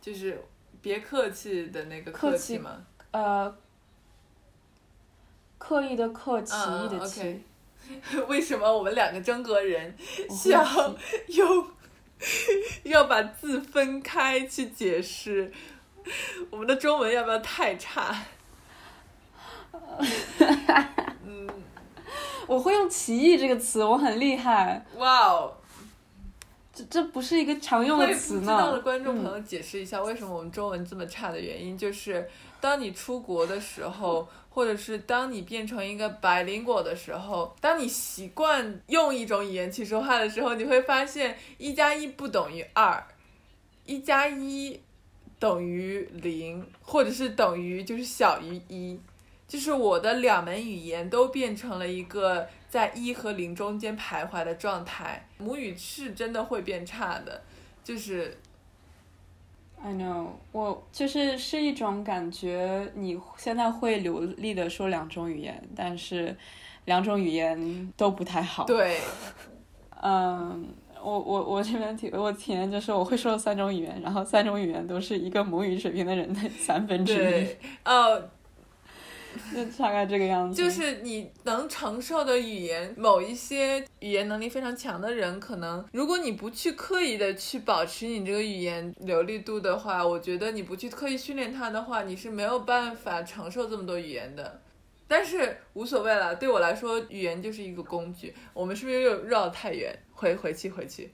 就是。别客气的那个客气嘛？呃，刻意的客气的气。为什么我们两个中国人需要用 要把字分开去解释？我们的中文要不要太差？嗯，我会用“奇异”这个词，我很厉害。哇哦！这这不是一个常用的词呢。知道的观众朋友解释一下，为什么我们中文这么差的原因，就是当你出国的时候，或者是当你变成一个白灵果的时候，当你习惯用一种语言去说话的时候，你会发现一加一不等于二，一加一等于零，或者是等于就是小于一，就是我的两门语言都变成了一个。在一和零中间徘徊的状态，母语是真的会变差的，就是。I know，我就是是一种感觉，你现在会流利的说两种语言，但是两种语言都不太好。对。嗯，我我我这边体我体验就是我会说三种语言，然后三种语言都是一个母语水平的人的 三分之一。对。哦。就大概这个样子。就是你能承受的语言，某一些语言能力非常强的人，可能如果你不去刻意的去保持你这个语言流利度的话，我觉得你不去刻意训练它的话，你是没有办法承受这么多语言的。但是无所谓了，对我来说，语言就是一个工具。我们是不是又绕太远？回回去回去。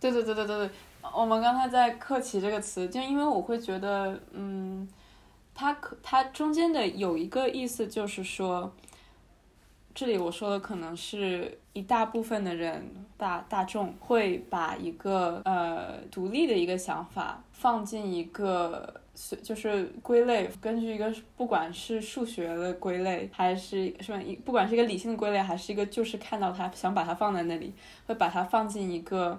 对对对对对对，我们刚才在“客气”这个词，就因为我会觉得，嗯，它可它中间的有一个意思就是说，这里我说的可能是一大部分的人大大众会把一个呃独立的一个想法放进一个。就是归类，根据一个不管是数学的归类，还是什么，不管是一个理性的归类，还是一个就是看到它想把它放在那里，会把它放进一个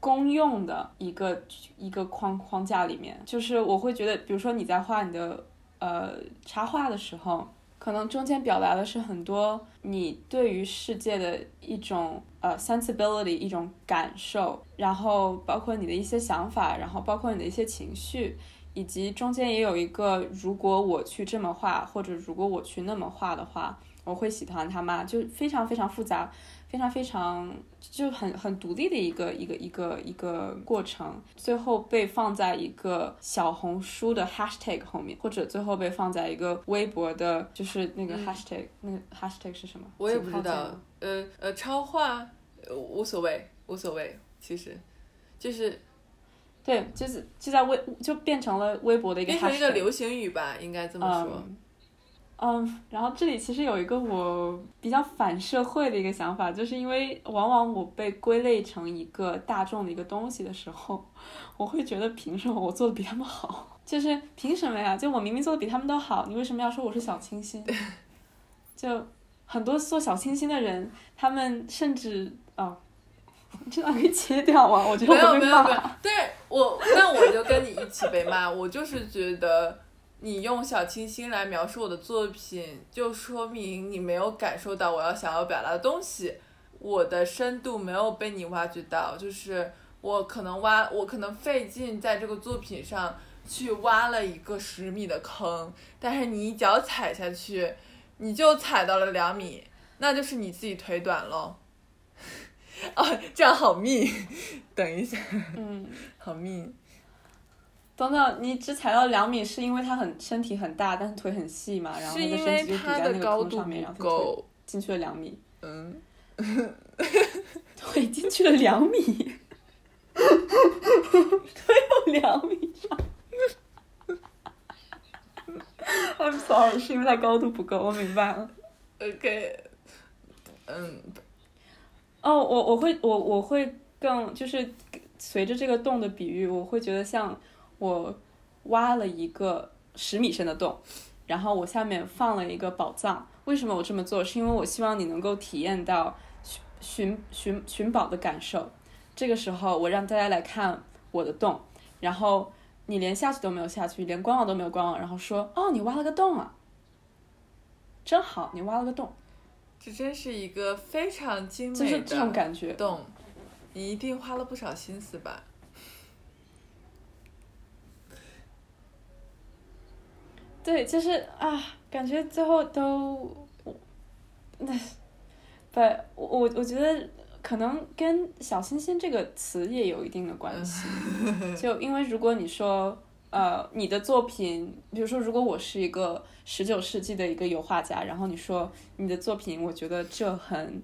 公用的一个一个框框架里面。就是我会觉得，比如说你在画你的呃插画的时候，可能中间表达的是很多你对于世界的一种呃 sensibility，一种感受，然后包括你的一些想法，然后包括你的一些情绪。以及中间也有一个，如果我去这么画，或者如果我去那么画的话，我会喜欢他吗？就非常非常复杂，非常非常就很很独立的一个一个一个一个过程，最后被放在一个小红书的 hashtag 后面，或者最后被放在一个微博的，就是那个 hashtag，那个 hashtag 是什么？我也不知道。呃呃，超话无所谓，无所谓，其实就是。对，就是就在微就变成了微博的一个，变成一个流行语吧，应该这么说。嗯，然后这里其实有一个我比较反社会的一个想法，就是因为往往我被归类成一个大众的一个东西的时候，我会觉得凭什么我做的比他们好？就是凭什么呀？就我明明做的比他们都好，你为什么要说我是小清新？就很多做小清新的人，他们甚至啊。这可以切掉吗？我觉得没有没有没有，对我那我就跟你一起被骂。我就是觉得你用小清新来描述我的作品，就说明你没有感受到我要想要表达的东西，我的深度没有被你挖掘到。就是我可能挖，我可能费劲在这个作品上去挖了一个十米的坑，但是你一脚踩下去，你就踩到了两米，那就是你自己腿短喽。哦，这样好密，等一下，嗯，好密。等等，你只踩到两米，是因为他很身体很大，但是腿很细嘛？然后他的身体就抵在那个坑上面，然后腿进去了两米。嗯，腿进去了两米，腿有两米长。I'm sorry，是因为它高度不够，我明白了。OK，嗯。哦，我我会我我会更就是随着这个洞的比喻，我会觉得像我挖了一个十米深的洞，然后我下面放了一个宝藏。为什么我这么做？是因为我希望你能够体验到寻寻寻寻宝的感受。这个时候，我让大家来看我的洞，然后你连下去都没有下去，连观望都没有观望，然后说：“哦，你挖了个洞啊，真好，你挖了个洞。”这真是一个非常精美的，这种感觉。洞，你一定花了不少心思吧？对，就是啊，感觉最后都，那，不，我我觉得可能跟“小清新”这个词也有一定的关系。就因为如果你说。呃，你的作品，比如说，如果我是一个十九世纪的一个油画家，然后你说你的作品，我觉得这很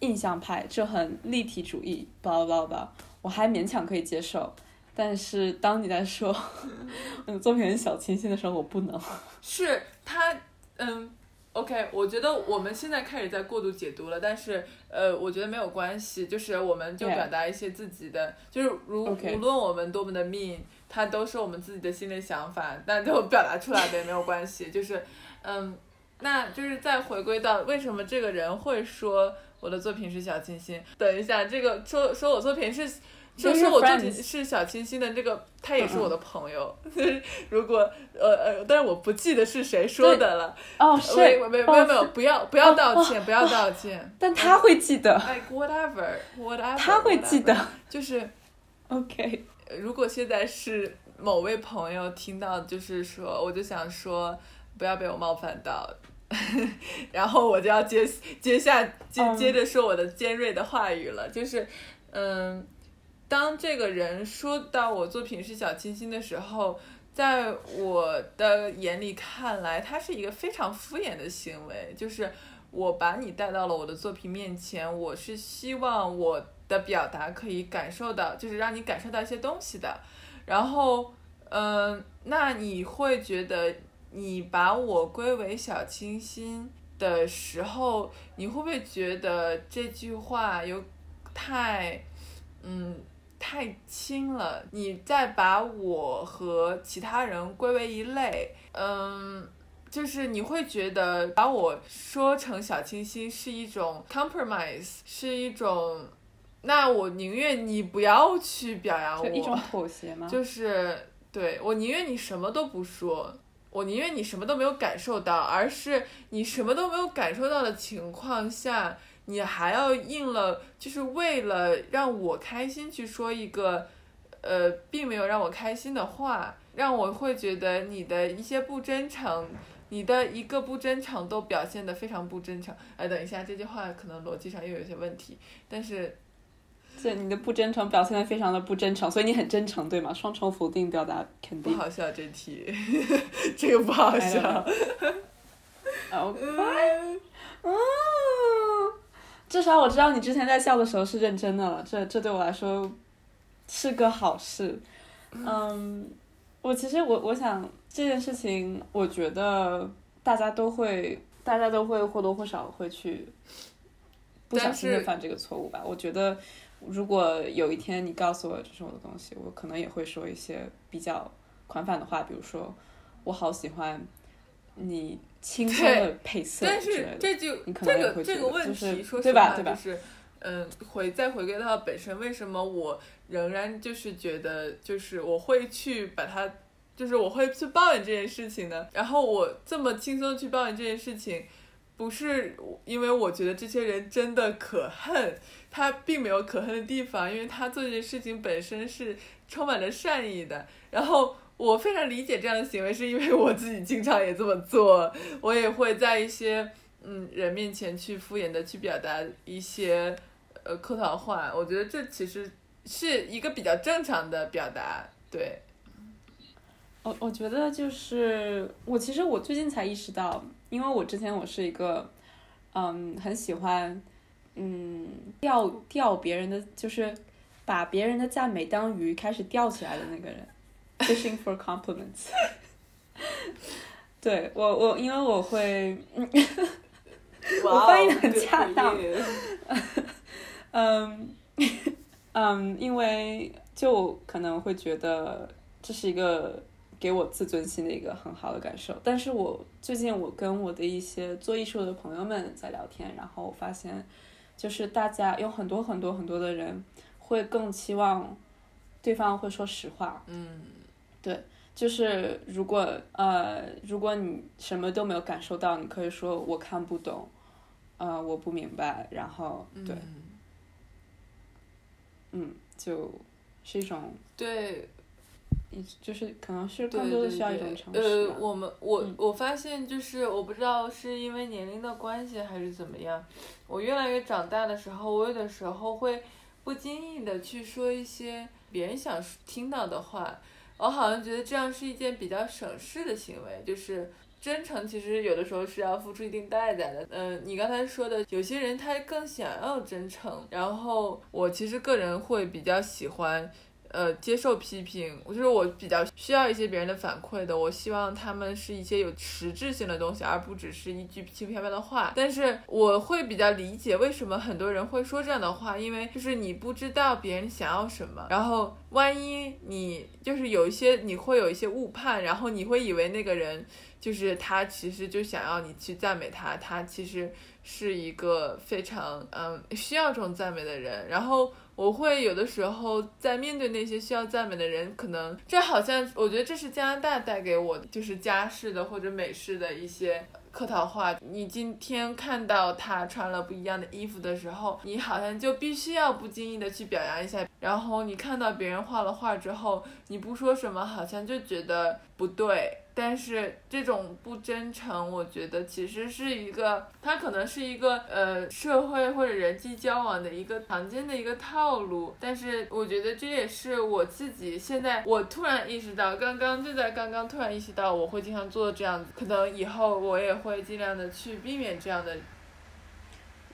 印象派，这很立体主义，巴拉巴拉吧，我还勉强可以接受。但是当你在说 我的作品很小清新的时候，我不能。是他，嗯。OK，我觉得我们现在开始在过度解读了，但是呃，我觉得没有关系，就是我们就表达一些自己的，就是如无论我们多么的 mean，它都是我们自己的心里想法，但就表达出来的也没有关系，就是嗯，那就是再回归到为什么这个人会说我的作品是小清新？等一下，这个说说我作品是。就是我作品是小清新的这个，他也是我的朋友。如果呃呃，但是我不记得是谁说的了。哦，是，没有没有没有，不要不要道歉，不要道歉。但他会记得。Like whatever whatever。他会记得。就是，OK。如果现在是某位朋友听到，就是说，我就想说，不要被我冒犯到。然后我就要接接下接接着说我的尖锐的话语了，就是，嗯，当这个人说到我作品是小清新的时候，在我的眼里看来，他是一个非常敷衍的行为，就是我把你带到了我的作品面前，我是希望我的表达可以感受到，就是让你感受到一些东西的，然后，嗯，那你会觉得？你把我归为小清新的时候，你会不会觉得这句话有太，嗯，太轻了？你再把我和其他人归为一类，嗯，就是你会觉得把我说成小清新是一种 compromise，是一种，那我宁愿你不要去表扬我，一种妥协吗？就是对我宁愿你什么都不说。我宁愿你什么都没有感受到，而是你什么都没有感受到的情况下，你还要应了，就是为了让我开心去说一个，呃，并没有让我开心的话，让我会觉得你的一些不真诚，你的一个不真诚都表现得非常不真诚。哎，等一下，这句话可能逻辑上又有些问题，但是。这你的不真诚表现的非常的不真诚，所以你很真诚，对吗？双重否定表达肯定不好笑这题，这个不好笑。哦，嗯，至少我知道你之前在笑的时候是认真的了，这这对我来说是个好事。嗯，我其实我我想这件事情，我觉得大家都会，大家都会或多或少会去不小心的犯这个错误吧。我觉得。如果有一天你告诉我这是我的东西，我可能也会说一些比较宽泛的话，比如说我好喜欢你轻松的配色但是这就这个这个问题，说实话就是，嗯，回再回归到本身，为什么我仍然就是觉得，就是我会去把它，就是我会去抱怨这件事情呢？然后我这么轻松去抱怨这件事情。不是因为我觉得这些人真的可恨，他并没有可恨的地方，因为他做这件事情本身是充满了善意的。然后我非常理解这样的行为，是因为我自己经常也这么做，我也会在一些嗯人面前去敷衍的去表达一些呃客套话。我觉得这其实是一个比较正常的表达，对。我我觉得就是我其实我最近才意识到。因为我之前我是一个，嗯，很喜欢，嗯，钓钓别人的，就是把别人的赞美当鱼开始钓起来的那个人，fishing for compliments。对我我因为我会，我翻译的很恰当，嗯嗯，因为就可能会觉得这是一个。给我自尊心的一个很好的感受，但是我最近我跟我的一些做艺术的朋友们在聊天，然后我发现，就是大家有很多很多很多的人会更期望对方会说实话。嗯，对，就是如果呃如果你什么都没有感受到，你可以说我看不懂，呃我不明白，然后对，嗯，就是一种对。就是可能是更多的需要一种诚实。呃，我们我我发现就是我不知道是因为年龄的关系还是怎么样，我越来越长大的时候，我有的时候会不经意的去说一些别人想听到的话，我好像觉得这样是一件比较省事的行为。就是真诚其实有的时候是要付出一定代价的。嗯，你刚才说的有些人他更想要真诚，然后我其实个人会比较喜欢。呃，接受批评，我就是我比较需要一些别人的反馈的。我希望他们是一些有实质性的东西，而不只是一句轻飘飘的话。但是我会比较理解为什么很多人会说这样的话，因为就是你不知道别人想要什么，然后万一你就是有一些你会有一些误判，然后你会以为那个人就是他其实就想要你去赞美他，他其实是一个非常嗯需要这种赞美的人，然后。我会有的时候在面对那些需要赞美的人，可能这好像我觉得这是加拿大带给我的，就是家式的或者美式的一些客套话。你今天看到他穿了不一样的衣服的时候，你好像就必须要不经意的去表扬一下，然后你看到别人画了画之后，你不说什么，好像就觉得不对。但是这种不真诚，我觉得其实是一个，它可能是一个呃社会或者人际交往的一个常见的一个套路。但是我觉得这也是我自己现在我突然意识到，刚刚就在刚刚突然意识到我会经常做这样子，可能以后我也会尽量的去避免这样的。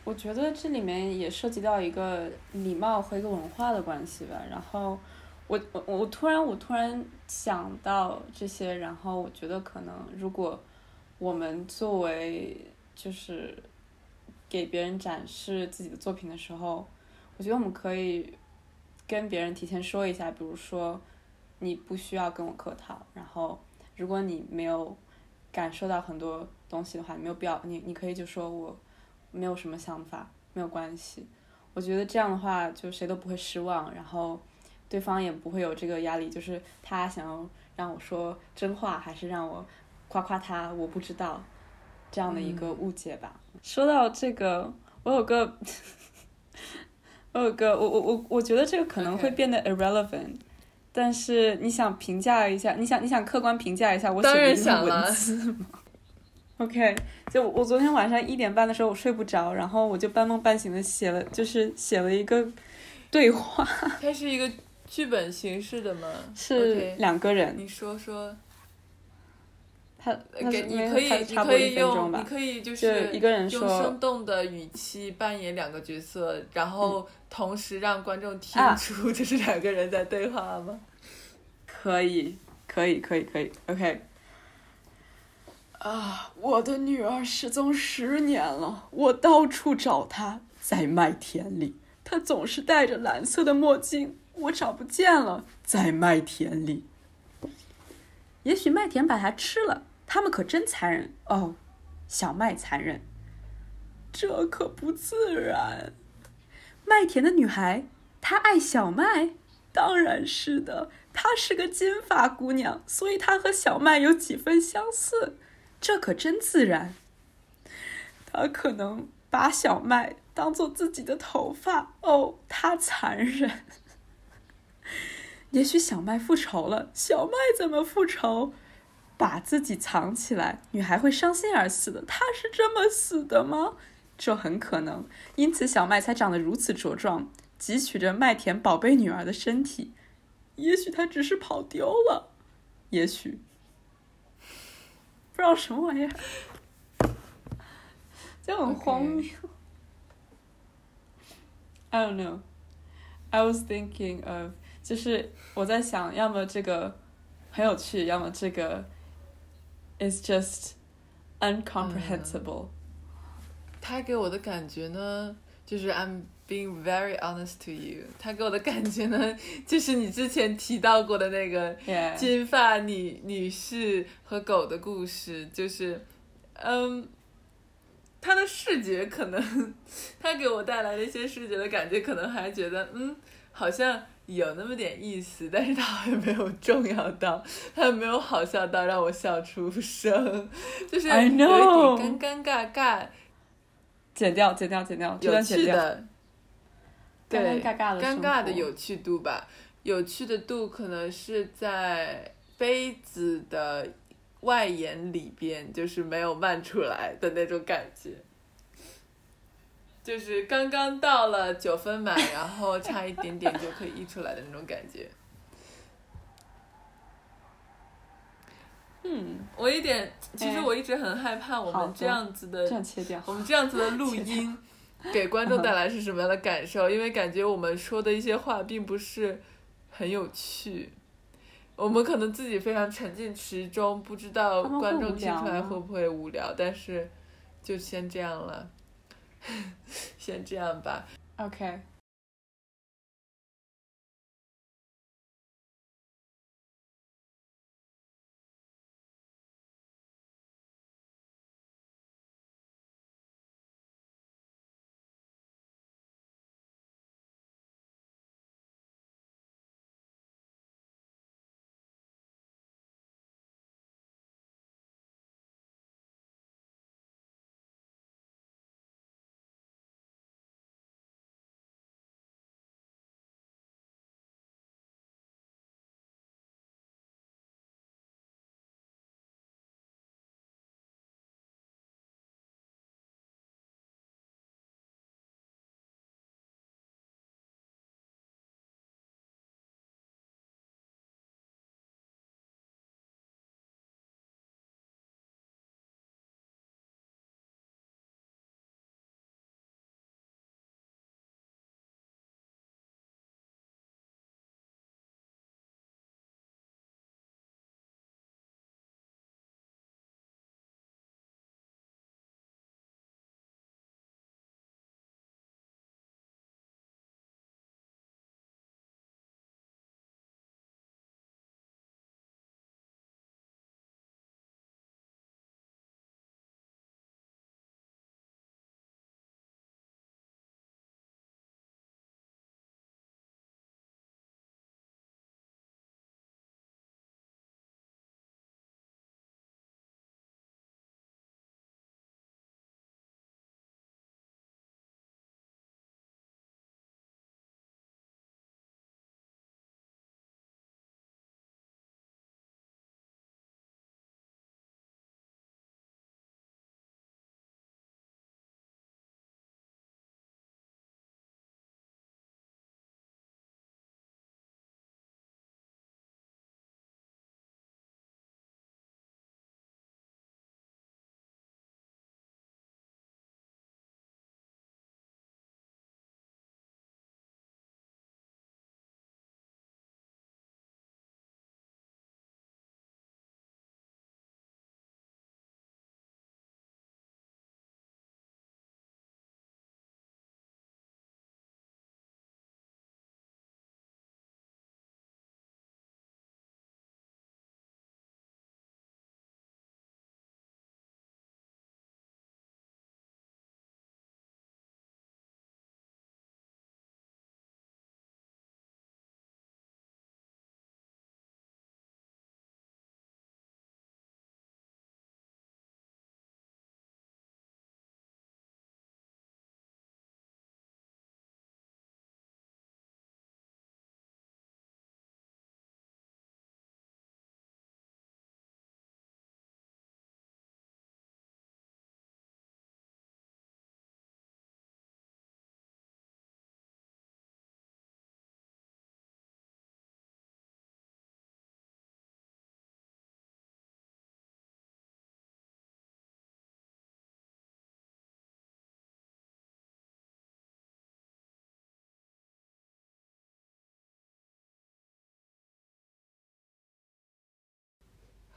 我觉得这里面也涉及到一个礼貌和一个文化的关系吧。然后我我我突然我突然想到这些，然后我觉得可能如果我们作为就是给别人展示自己的作品的时候，我觉得我们可以跟别人提前说一下，比如说你不需要跟我客套，然后如果你没有感受到很多东西的话，没有必要，你你可以就说我。没有什么想法，没有关系。我觉得这样的话，就谁都不会失望，然后对方也不会有这个压力，就是他想要让我说真话，还是让我夸夸他，我不知道这样的一个误解吧。说到这个，我有个，我有个，我我我我觉得这个可能会变得 irrelevant，但是你想评价一下，你想你想客观评价一下我写的这个文字吗？OK，就我昨天晚上一点半的时候我睡不着，然后我就半梦半醒的写了，就是写了一个对话。它是一个剧本形式的吗？是两个人。你说说。他给你可以你可以用你可以就是一个人说用生动的语气扮演两个角色，然后同时让观众听出这是两个人在对话吗？可以，可以，可以，可以。OK。啊！我的女儿失踪十年了，我到处找她，在麦田里，她总是戴着蓝色的墨镜，我找不见了，在麦田里。也许麦田把它吃了，他们可真残忍哦，小麦残忍，这可不自然。麦田的女孩，她爱小麦，当然是的，她是个金发姑娘，所以她和小麦有几分相似。这可真自然。她可能把小麦当做自己的头发哦，她残忍。也许小麦复仇了，小麦怎么复仇？把自己藏起来，女孩会伤心而死的。她是这么死的吗？这很可能，因此小麦才长得如此茁壮，汲取着麦田宝贝女儿的身体。也许她只是跑丢了，也许。不知道什么玩意儿，就很荒谬。I don't know. I was thinking of，就是我在想，要么这个很有趣，要么这个 is just uncomprehensible。他给我的感觉呢，就是 I'm being very honest to you。他给我的感觉呢，就是你之前提到过的那个金发女女士和狗的故事，就是，嗯，他的视觉可能，他给我带来的一些视觉的感觉，可能还觉得，嗯，好像有那么点意思，但是他好像没有重要到，他没有好笑到让我笑出声，就是有一点尴尴尬尬。剪掉，剪掉，剪掉，有趣的。对，尴尬的有趣度吧，有趣的度可能是在杯子的外沿里边，就是没有漫出来的那种感觉，就是刚刚到了九分满，然后差一点点就可以溢出来的那种感觉。嗯，我一点，其实我一直很害怕我们这样子的，我们这样子的录音。给观众带来是什么样的感受？因为感觉我们说的一些话并不是很有趣，我们可能自己非常沉浸其中，不知道观众听出来会不会无聊。但是，就先这样了，先这样吧。OK。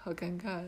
好尴尬。